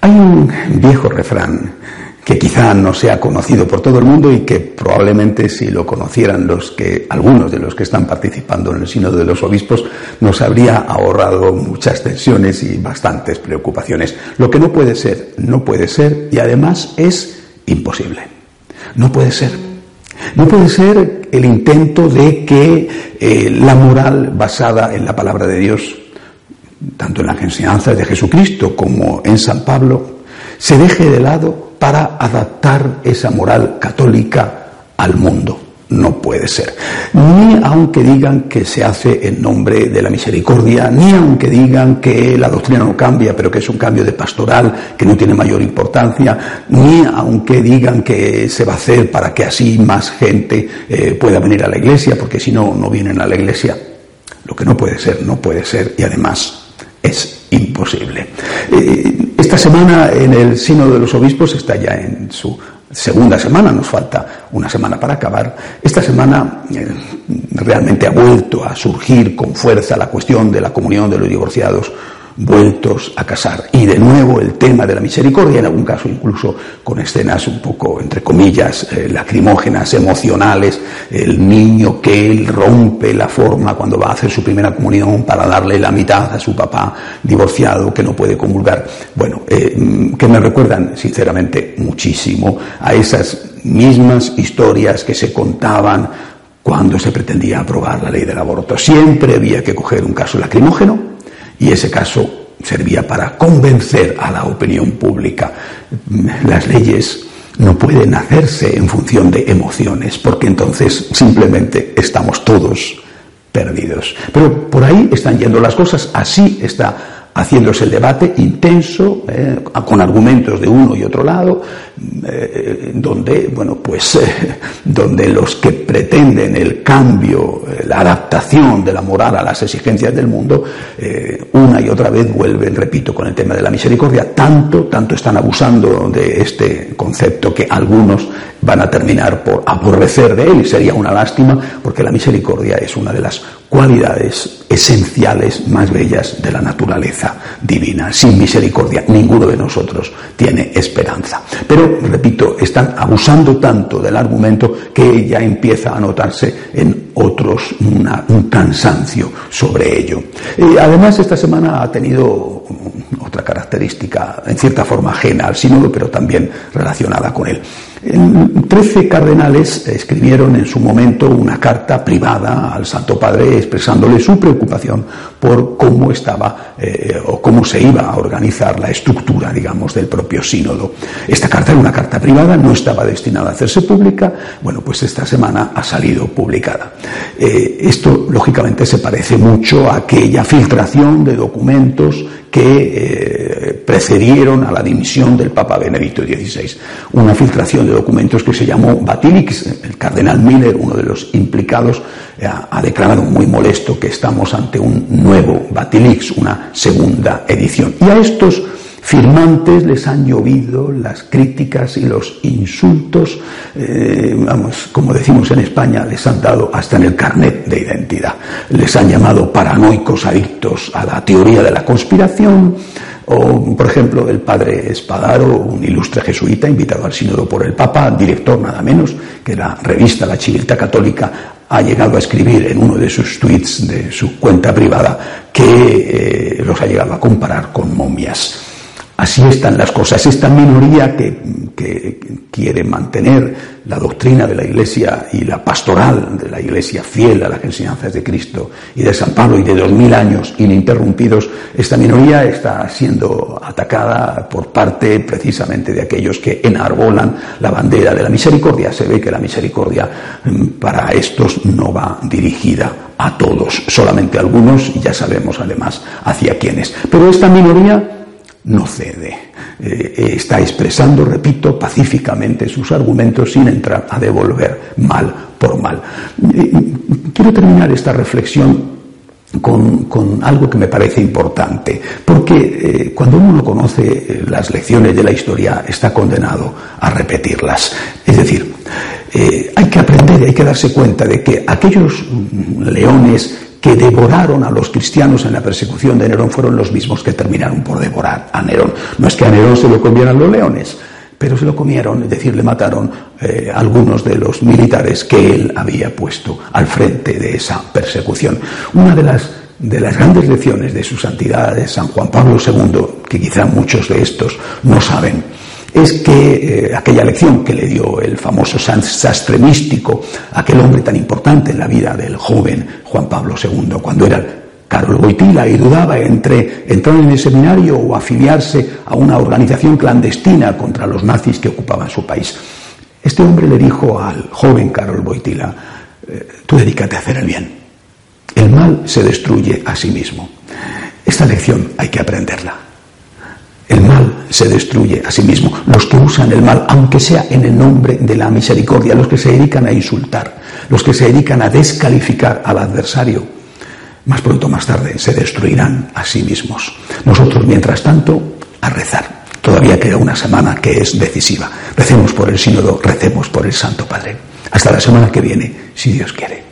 Hay un viejo refrán que quizá no sea conocido por todo el mundo y que probablemente si lo conocieran los que algunos de los que están participando en el sínodo de los obispos nos habría ahorrado muchas tensiones y bastantes preocupaciones. Lo que no puede ser, no puede ser y además es imposible. No puede ser. No puede ser el intento de que eh, la moral basada en la palabra de Dios, tanto en las enseñanzas de Jesucristo como en San Pablo, se deje de lado para adaptar esa moral católica al mundo. No puede ser. Ni aunque digan que se hace en nombre de la misericordia, ni aunque digan que la doctrina no cambia, pero que es un cambio de pastoral que no tiene mayor importancia, ni aunque digan que se va a hacer para que así más gente eh, pueda venir a la iglesia, porque si no, no vienen a la iglesia. Lo que no puede ser, no puede ser, y además es imposible. Eh, esta semana en el Sino de los Obispos está ya en su segunda semana, nos falta una semana para acabar. Esta semana eh, realmente ha vuelto a surgir con fuerza la cuestión de la comunión de los divorciados vueltos a casar. Y de nuevo el tema de la misericordia, en algún caso incluso con escenas un poco, entre comillas, eh, lacrimógenas, emocionales, el niño que él rompe la forma cuando va a hacer su primera comunión para darle la mitad a su papá divorciado que no puede comulgar. Bueno, eh, que me recuerdan sinceramente muchísimo a esas mismas historias que se contaban cuando se pretendía aprobar la ley del aborto. Siempre había que coger un caso lacrimógeno, y ese caso servía para convencer a la opinión pública. Las leyes no pueden hacerse en función de emociones, porque entonces simplemente estamos todos perdidos. Pero por ahí están yendo las cosas, así está haciéndose el debate intenso, eh, con argumentos de uno y otro lado, eh, donde, bueno, pues, eh, donde los que pretenden el cambio, la adaptación de la moral a las exigencias del mundo, una y otra vez vuelven, repito, con el tema de la misericordia, tanto, tanto están abusando de este concepto que algunos van a terminar por aborrecer de él y sería una lástima porque la misericordia es una de las cualidades esenciales más bellas de la naturaleza divina. Sin misericordia ninguno de nosotros tiene esperanza. Pero, repito, están abusando tanto del argumento que ya empieza a notarse en otros un cansancio sobre ello. además, esta semana ha tenido otra característica, en cierta forma ajena al sínodo, pero también relacionada con él. Trece cardenales escribieron en su momento una carta privada al Santo Padre expresándole su preocupación por cómo estaba eh, o cómo se iba a organizar la estructura, digamos, del propio sínodo. Esta carta era una carta privada, no estaba destinada a hacerse pública, bueno, pues esta semana ha salido publicada. Eh, esto, lógicamente, se parece mucho a aquella filtración de documentos que eh, precedieron a la dimisión del Papa Benedicto XVI. Una filtración de documentos que se llamó Batilix. El cardenal Miller, uno de los implicados, eh, ha, declarado muy molesto que estamos ante un nuevo Batilix, una segunda edición. Y a estos firmantes les han llovido las críticas y los insultos, eh, vamos, como decimos en España, les han dado hasta en el carnet de identidad. Les han llamado paranoicos adictos a la teoría de la conspiración, o, por ejemplo, el padre Espadaro, un ilustre jesuita invitado al sínodo por el Papa, director nada menos, que la revista La Chivilta Católica ha llegado a escribir en uno de sus tweets de su cuenta privada que eh, los ha llegado a comparar con momias. Así están las cosas. Esta minoría que, quiere mantener la doctrina de la Iglesia y la pastoral de la Iglesia fiel a las enseñanzas de Cristo y de San Pablo y de dos mil años ininterrumpidos, esta minoría está siendo atacada por parte precisamente de aquellos que enarbolan la bandera de la misericordia. Se ve que la misericordia mm, para estos no va dirigida a todos, solamente a algunos y ya sabemos además hacia quiénes. Pero esta minoría no cede. Eh, está expresando, repito, pacíficamente sus argumentos sin entrar a devolver mal por mal. Eh, quiero terminar esta reflexión con, algo que me parece importante, porque eh, cuando uno conoce las lecciones de la historia está condenado a repetirlas. Es decir, hay que aprender hay que darse cuenta de que aquellos leones que devoraron a los cristianos en la persecución de Nerón fueron los mismos que terminaron por devorar a Nerón. No es que a Nerón se lo comieran los leones, pero se lo comieron, es decir, le mataron eh, algunos de los militares que él había puesto al frente de esa persecución. Una de las, de las grandes lecciones de su santidad de San Juan Pablo II, que quizá muchos de estos no saben, es que eh, aquella lección que le dio el famoso sastre místico, aquel hombre tan importante en la vida del joven Juan Pablo II, cuando era Carol Boitila y dudaba entre entrar en el seminario o afiliarse a una organización clandestina contra los nazis que ocupaban su país. Este hombre le dijo al joven Carol Boitila, eh, tú dedícate a hacer el bien. El mal se destruye a sí mismo. Esta lección hay que aprenderla. Se destruye a sí mismo. Los que usan el mal, aunque sea en el nombre de la misericordia, los que se dedican a insultar, los que se dedican a descalificar al adversario, más pronto o más tarde se destruirán a sí mismos. Nosotros, mientras tanto, a rezar. Todavía queda una semana que es decisiva. Recemos por el sínodo, recemos por el Santo Padre. Hasta la semana que viene, si Dios quiere.